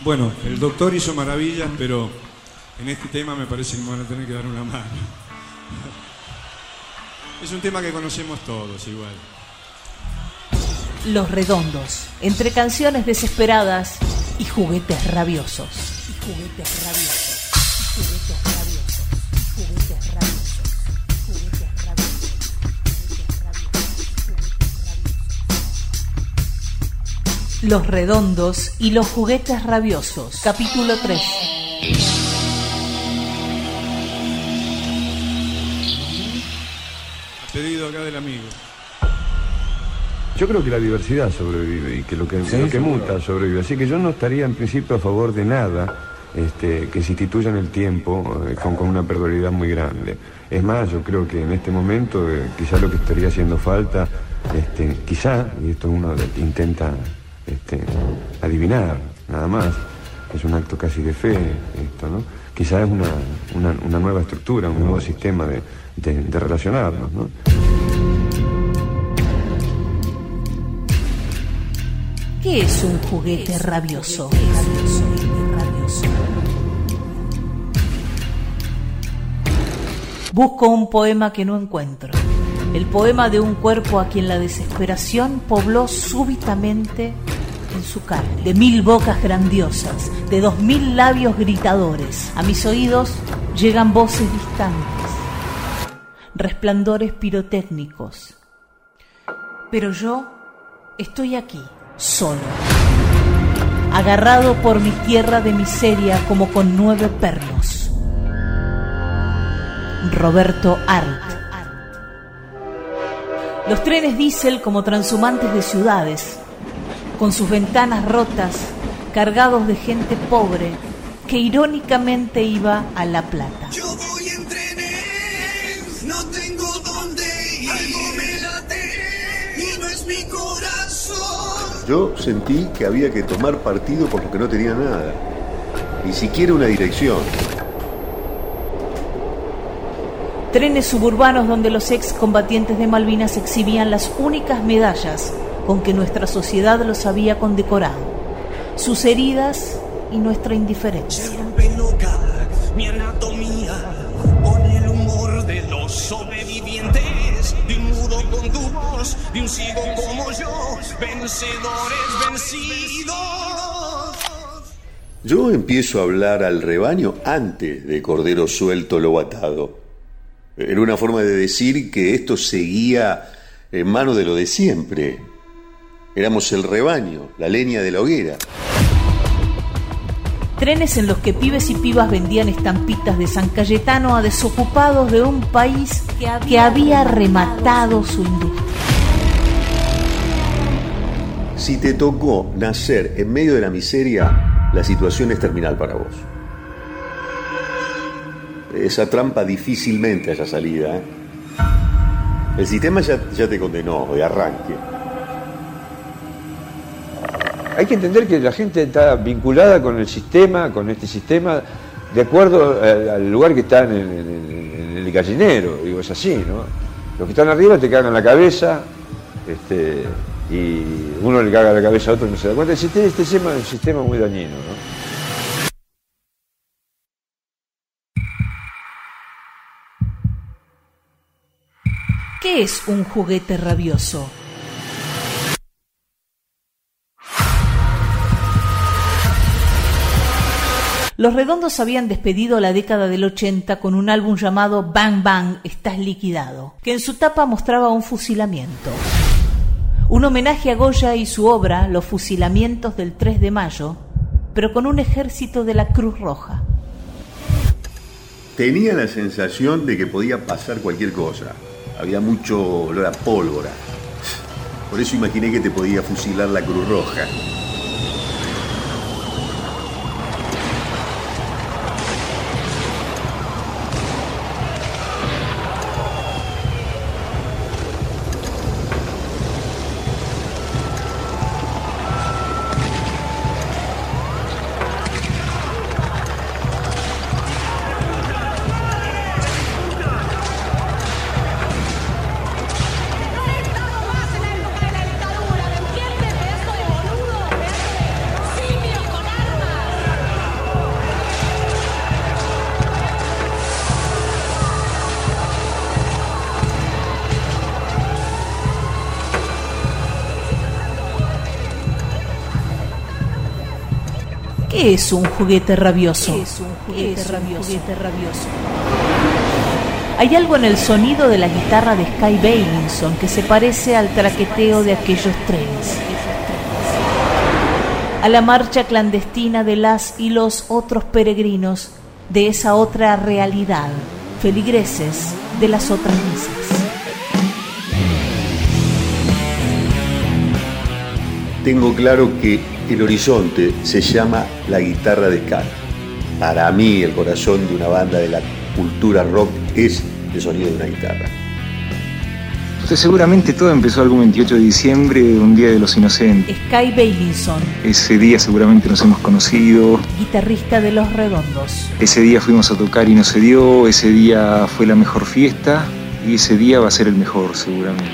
Bueno, el doctor hizo maravillas, pero en este tema me parece que me van a tener que dar una mano. Es un tema que conocemos todos igual. Los Redondos, entre canciones desesperadas y juguetes rabiosos. Y juguetes rabiosos. Juguetes rabiosos. Los Redondos y los juguetes rabiosos. Capítulo 3. A pedido acá del amigo. Yo creo que la diversidad sobrevive y que lo que, lo que muta sobrevive. Así que yo no estaría en principio a favor de nada este, que se instituya en el tiempo eh, con, con una perduridad muy grande. Es más, yo creo que en este momento eh, quizá lo que estaría haciendo falta, este, quizá, y esto uno intenta este, adivinar, nada más, es un acto casi de fe esto, ¿no? Quizá es una, una, una nueva estructura, un nuevo sistema de, de- de relacionarnos, ¿no? ¿Qué es un juguete rabioso? Busco un poema que no encuentro. El poema de un cuerpo a quien la desesperación pobló súbitamente en su carne. De mil bocas grandiosas, de dos mil labios gritadores. A mis oídos llegan voces distantes, resplandores pirotécnicos. Pero yo estoy aquí, solo, agarrado por mi tierra de miseria como con nueve pernos. Roberto Arlt. Los trenes diésel como transhumantes de ciudades, con sus ventanas rotas, cargados de gente pobre que irónicamente iba a La Plata. Yo voy en trenes, no tengo dónde ir. Algo me late y no es mi corazón. Yo sentí que había que tomar partido por lo que no tenía nada. Ni siquiera una dirección. Trenes suburbanos donde los excombatientes de Malvinas exhibían las únicas medallas con que nuestra sociedad los había condecorado. Sus heridas y nuestra indiferencia. Se rompe loca mi anatomía con el humor de los sobrevivientes. De un mudo con tu voz, de un ciego como yo, vencedores vencidos. Yo empiezo a hablar al rebaño antes de cordero suelto lo atado. Era una forma de decir que esto seguía en mano de lo de siempre. Éramos el rebaño, la leña de la hoguera. Trenes en los que pibes y pibas vendían estampitas de San Cayetano a desocupados de un país que había, rematado su industria. Si te tocó nacer en medio de la miseria, la situación es terminal para vos. Esa trampa difícilmente haya salida. ¿eh? El sistema ya, te condenó de arranque. Hay que entender que la gente está vinculada con el sistema, con este sistema, de acuerdo al, lugar que está en el gallinero. Digo, es así, ¿no? Los que están arriba te cagan la cabeza, este, y uno le caga la cabeza a otro y no se da cuenta. Este, este sistema es un sistema muy dañino, ¿no? ¿Qué es un juguete rabioso? Los Redondos habían despedido la década del 80 con un álbum llamado Bang Bang, Estás liquidado, que en su tapa mostraba un fusilamiento. Un homenaje a Goya y su obra Los fusilamientos del 3 de mayo, pero con un ejército de la Cruz Roja. Tenía la sensación de que podía pasar cualquier cosa. Había mucho olor a pólvora. Por eso imaginé que te podía fusilar la Cruz Roja. ¿Qué es un juguete rabioso? Hay algo en el sonido de la guitarra de Sky Bailinson que se parece al traqueteo de aquellos trenes. A la marcha clandestina de las y los otros peregrinos de esa otra realidad, feligreses de las otras misas. Tengo claro que el horizonte se llama la guitarra de Sky. Para mí, el corazón de una banda de la cultura rock es el sonido de una guitarra. Entonces, seguramente todo empezó algún 28 de diciembre, un día de los inocentes. Sky Bailinson, Ese día seguramente nos hemos conocido. guitarrista de Los Redondos. Ese día fuimos a tocar y no se dio. Ese día fue la mejor fiesta. Y ese día va a ser el mejor, seguramente.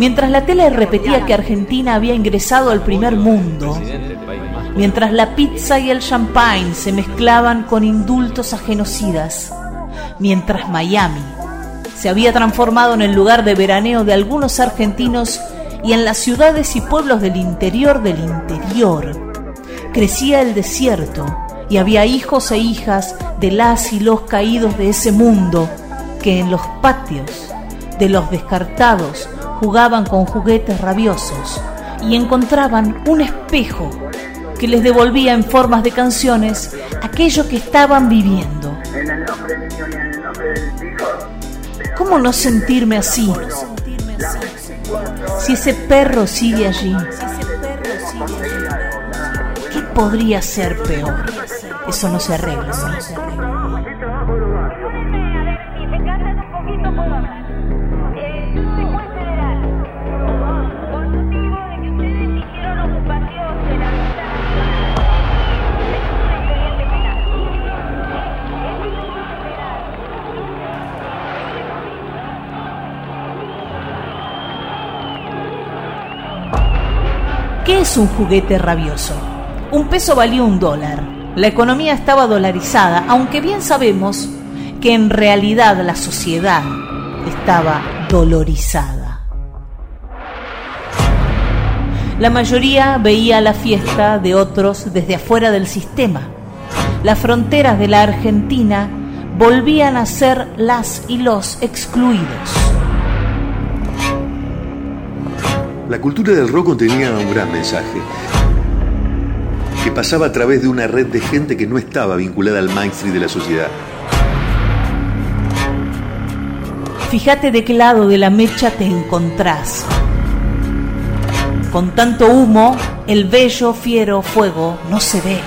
Mientras la tele repetía que Argentina había ingresado al primer mundo, mientras la pizza y el champagne se mezclaban con indultos a genocidas, mientras Miami se había transformado en el lugar de veraneo de algunos argentinos y en las ciudades y pueblos del interior del interior, crecía el desierto y había hijos e hijas de las y los caídos de ese mundo que en los patios de los descartados jugaban con juguetes rabiosos y encontraban un espejo que les devolvía en formas de canciones aquello que estaban viviendo. ¿Cómo no sentirme así? Si ese perro sigue allí, ¿qué podría ser peor? Eso no se arregla. ¿Qué es un juguete rabioso? Un peso valía un dólar. La economía estaba dolarizada, aunque bien sabemos que en realidad la sociedad estaba dolorizada. La mayoría veía la fiesta de otros desde afuera del sistema. Las fronteras de la Argentina volvían a ser las y los excluidos. La cultura del rock contenía un gran mensaje que pasaba a través de una red de gente que no estaba vinculada al mainstream de la sociedad. Fíjate de qué lado de la mecha te encontrás. Con tanto humo, el bello, fiero fuego no se ve.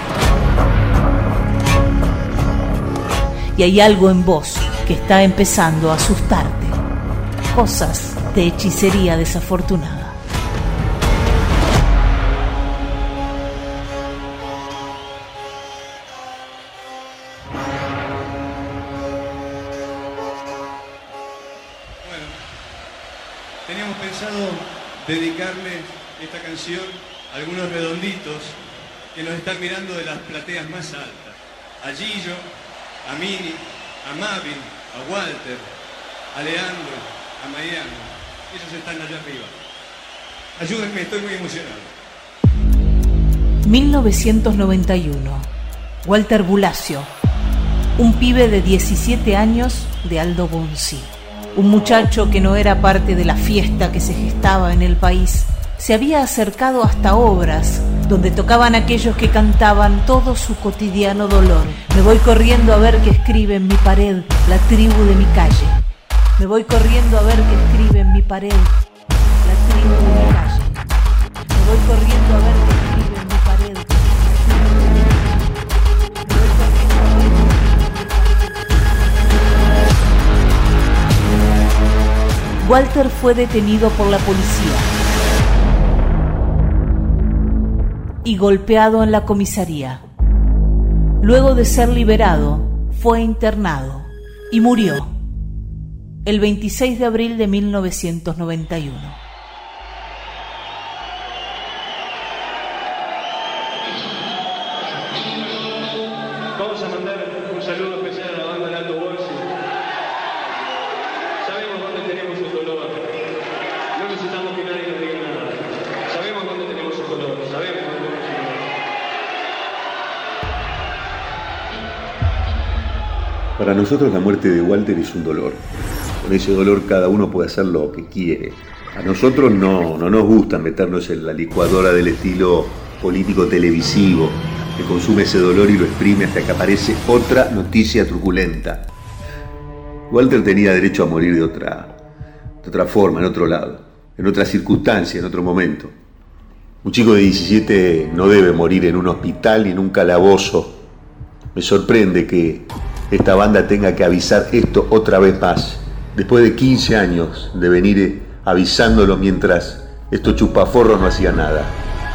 Y hay algo en vos que está empezando a asustarte. Cosas de hechicería desafortunada. Que nos están mirando de las plateas más altas. A Gillo, a Mini, a Mavin, a Walter, a Leandro, a Mariano. Ellos están allá arriba. Ayúdenme, estoy muy emocionado. 1991. Walter Bulacio, un pibe de 17 años de Aldo Bonzi. Un muchacho que no era parte de la fiesta que se gestaba en el país, se había acercado hasta obras donde tocaban aquellos que cantaban todo su cotidiano dolor. Me voy corriendo a ver qué escribe en mi pared la tribu de mi calle. Me voy corriendo a ver qué escribe en mi pared la tribu de mi calle. Me voy corriendo a ver qué escribe en mi pared. Me voy corriendo mi pared. Walter fue detenido por la policía y golpeado en la comisaría. Luego de ser liberado, fue internado y murió el 26 de abril de 1991. Para nosotros la muerte de Walter es un dolor. Con ese dolor cada uno puede hacer lo que quiere. A nosotros no, no nos gusta meternos en la licuadora del estilo político televisivo, que consume ese dolor y lo exprime hasta que aparece otra noticia truculenta. Walter tenía derecho a morir de otra, de otra forma, en otro lado, en otra circunstancia, en otro momento. Un chico de 17 no debe morir en un hospital ni en un calabozo. Me sorprende que esta banda tenga que avisar esto otra vez más, después de 15 años de venir avisándolo mientras estos chupaforros no hacían nada.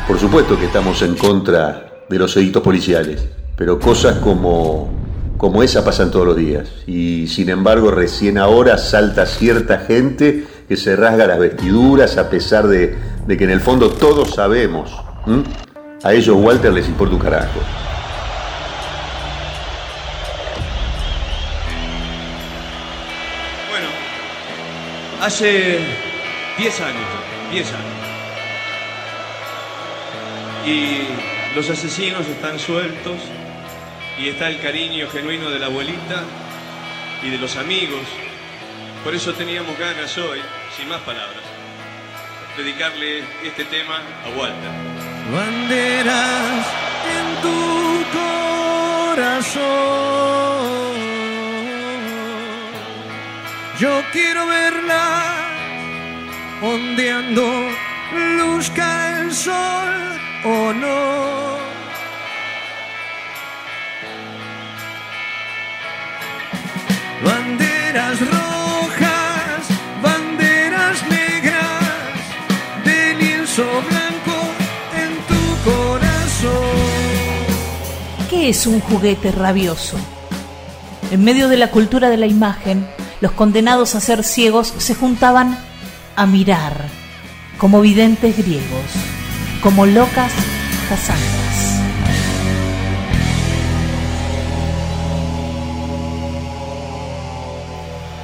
Por supuesto que estamos en contra de los editos policiales, pero cosas como, como esa pasan todos los días. Y sin embargo, recién ahora salta cierta gente que se rasga las vestiduras a pesar de, de que en el fondo todos sabemos. A ellos Walter les importa un carajo. Hace 10 años, 10 años. Y los asesinos están sueltos y está el cariño genuino de la abuelita y de los amigos. Por eso teníamos ganas hoy, sin más palabras, dedicarle este tema a Walter. Banderas en tu corazón. Yo quiero verlas ondeando, luzca el sol o no. Banderas rojas, banderas negras, de lienzo blanco en tu corazón. ¿Qué es un juguete rabioso? En medio de la cultura de la imagen, los condenados a ser ciegos se juntaban a mirar, como videntes griegos, como locas casandras.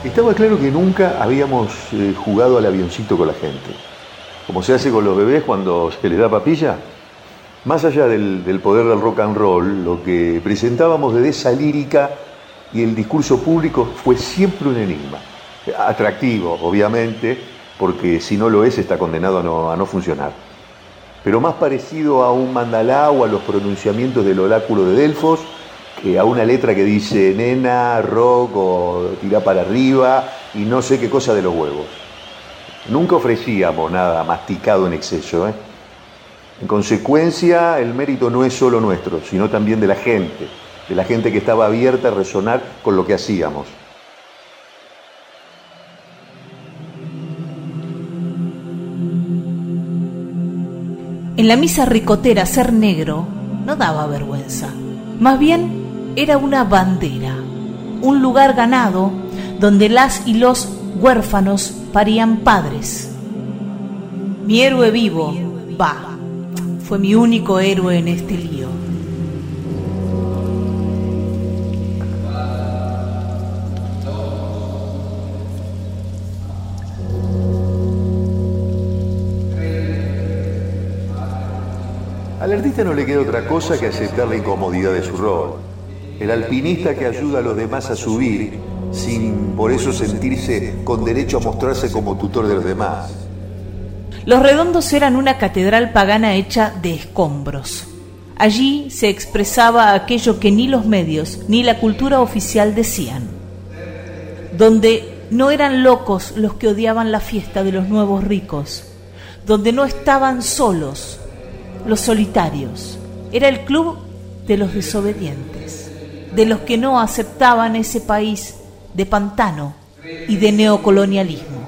Estaba claro que nunca habíamos eh, jugado al avioncito con la gente, como se hace con los bebés cuando se les da papilla. Más allá del, del poder del rock and roll, lo que presentábamos de esa lírica y el discurso público fue siempre un enigma. Atractivo, obviamente, porque si no lo es está condenado a no, funcionar. Pero más parecido a un mandalá o a los pronunciamientos del oráculo de Delfos que a una letra que dice nena, rock o tirá para arriba y no sé qué cosa de los huevos. Nunca ofrecíamos nada masticado en exceso. ¿eh? En consecuencia, el mérito no es solo nuestro, sino también de la gente, de la gente que estaba abierta a resonar con lo que hacíamos. En la misa ricotera ser negro no daba vergüenza. Más bien era una bandera, un lugar ganado donde las y los huérfanos parían padres. Mi héroe vivo, va, fue mi único héroe en este lío. Artista no le queda otra cosa que aceptar la incomodidad de su rol. El alpinista que ayuda a los demás a subir sin por eso sentirse con derecho a mostrarse como tutor de los demás. Los redondos eran una catedral pagana hecha de escombros. Allí se expresaba aquello que ni los medios ni la cultura oficial decían, donde no eran locos los que odiaban la fiesta de los nuevos ricos, donde no estaban solos los solitarios, era el club de los desobedientes, de los que no aceptaban ese país de pantano y de neocolonialismo.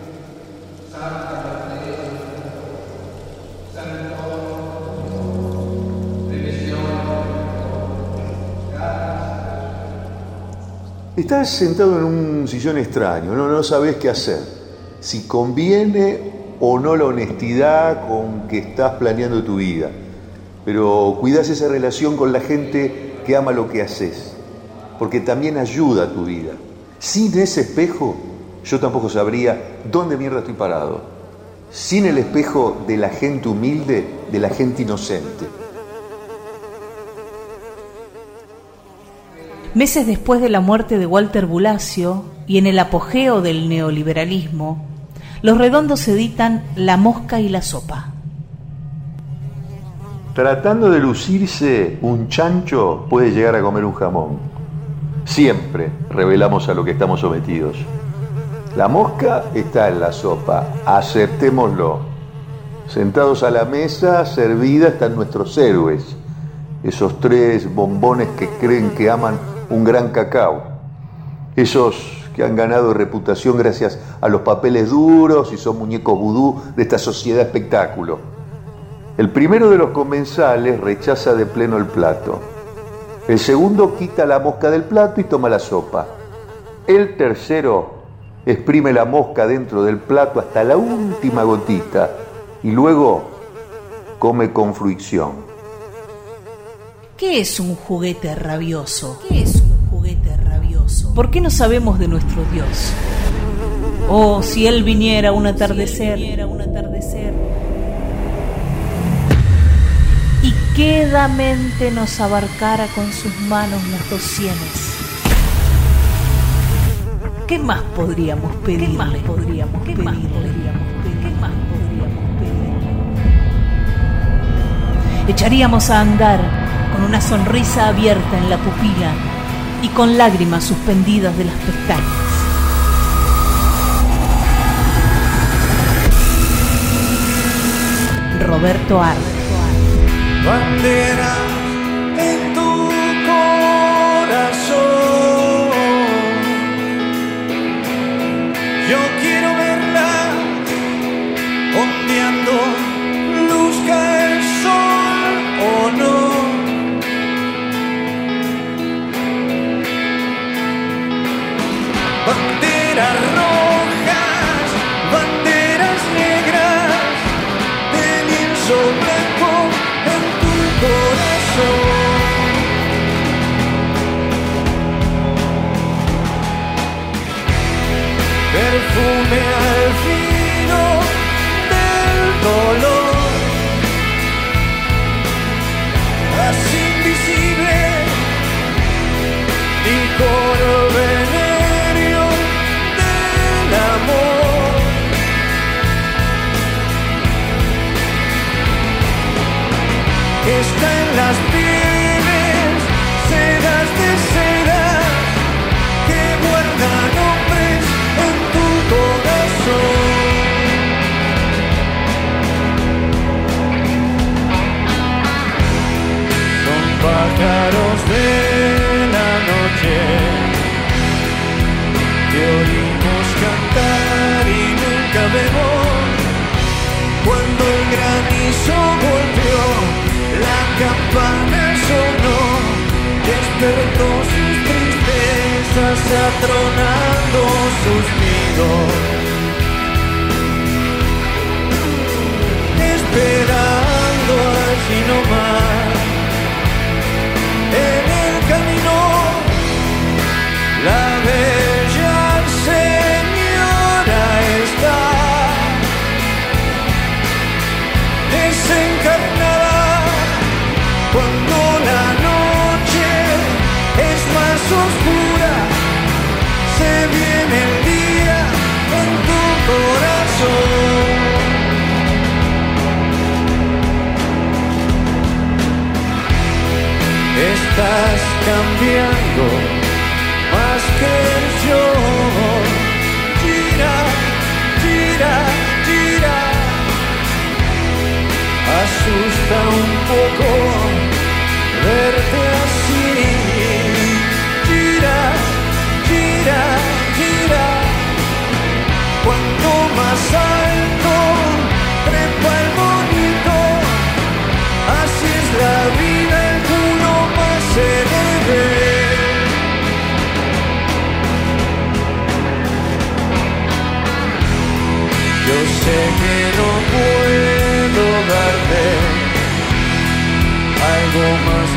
Estás sentado en un sillón extraño, no, no sabes qué hacer. Si conviene o no la honestidad con que estás planeando tu vida. Pero cuidas esa relación con la gente que ama lo que haces. porque también ayuda a tu vida. Sin ese espejo, yo tampoco sabría dónde mierda estoy parado. Sin el espejo de la gente humilde, de la gente inocente. Meses después de la muerte de Walter Bulacio y en el apogeo del neoliberalismo, los redondos editan La mosca y la sopa. Tratando de lucirse, un chancho puede llegar a comer un jamón. Siempre revelamos a lo que estamos sometidos. La mosca está en la sopa, aceptémoslo. Sentados a la mesa, servida, están nuestros héroes. Esos tres bombones que creen que aman un gran cacao. Esos que han ganado reputación gracias a los papeles duros y son muñecos vudú de esta sociedad espectáculo. El primero de los comensales rechaza de pleno el plato. El segundo quita la mosca del plato y toma la sopa. El tercero exprime la mosca dentro del plato hasta la última gotita y luego come con fruición. ¿Qué es un juguete rabioso? ¿Qué es un juguete rabioso? ¿Por qué no sabemos de nuestro Dios? Oh, si Él viniera un atardecer. Y quedamente nos abarcara con sus manos las dos sienes. ¿Qué más podríamos pedirle? ¿Qué más podríamos ¿Qué más podríamos pedir? ¿Qué más podríamos pedir? Echaríamos a andar con una sonrisa abierta en la pupila y con lágrimas suspendidas de las pestañas. Roberto Arre. Bandera man. Tristezas atronando sus nidos. Esperando allí nomás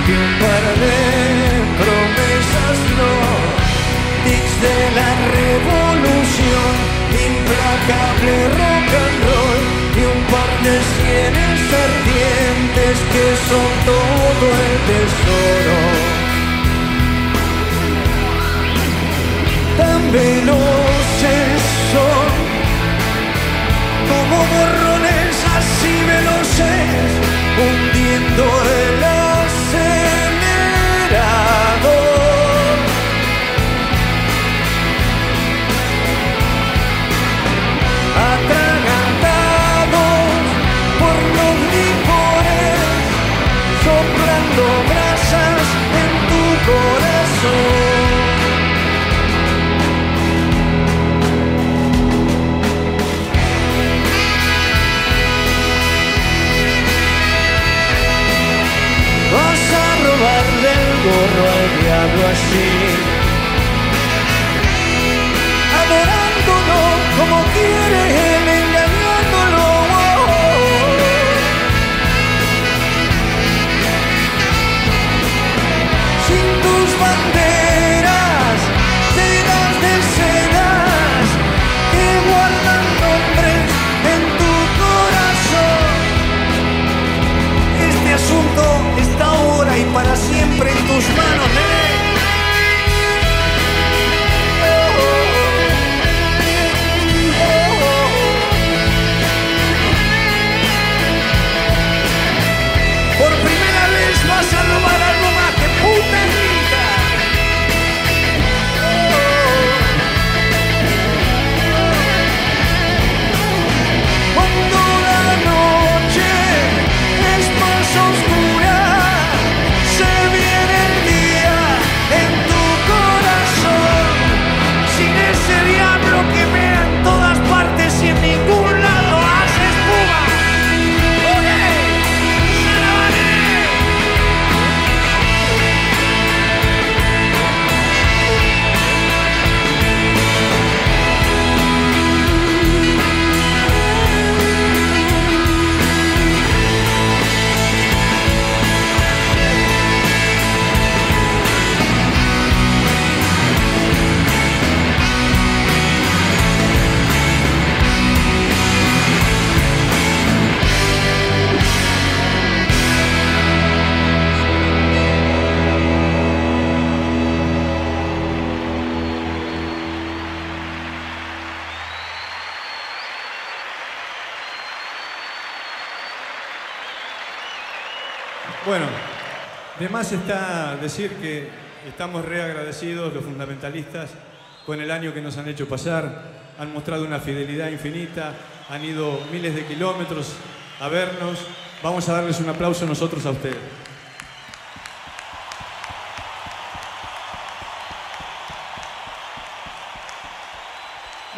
que un par de promesas no Tics de la revolución, implacable rock and roll Y un par de sienes ardientes que son todo el tesoro Tan veloces son como borrones así veloces hundiendo see Bueno, de más está decir que estamos reagradecidos los fundamentalistas con el año que nos han hecho pasar. Han mostrado una fidelidad infinita, han ido miles de kilómetros a vernos. Vamos a darles un aplauso nosotros a ustedes.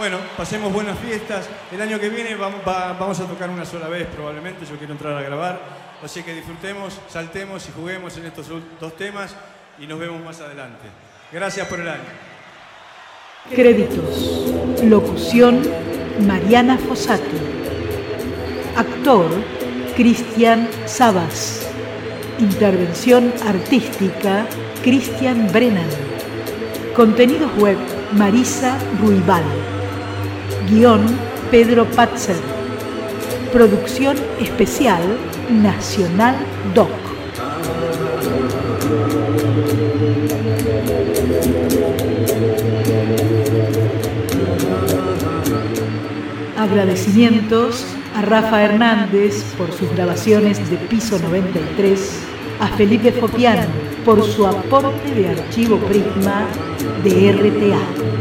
Bueno, pasemos buenas fiestas. El año que viene vamos, va- vamos a tocar una sola vez probablemente. Yo quiero entrar a grabar. Así que disfrutemos, saltemos y juguemos en estos dos temas y nos vemos más adelante. Gracias por el año. Créditos. Locución, Mariana Fossati. Actor, Cristian Sabas. Intervención artística, Cristian Brennan. Contenidos web, Marisa Ruibal. Guión, Pedro Patzer. Producción especial, Nacional Doc. Agradecimientos a Rafa Hernández por sus grabaciones de Piso 93, a Felipe Fopiano por su aporte de archivo Prisma de RTA.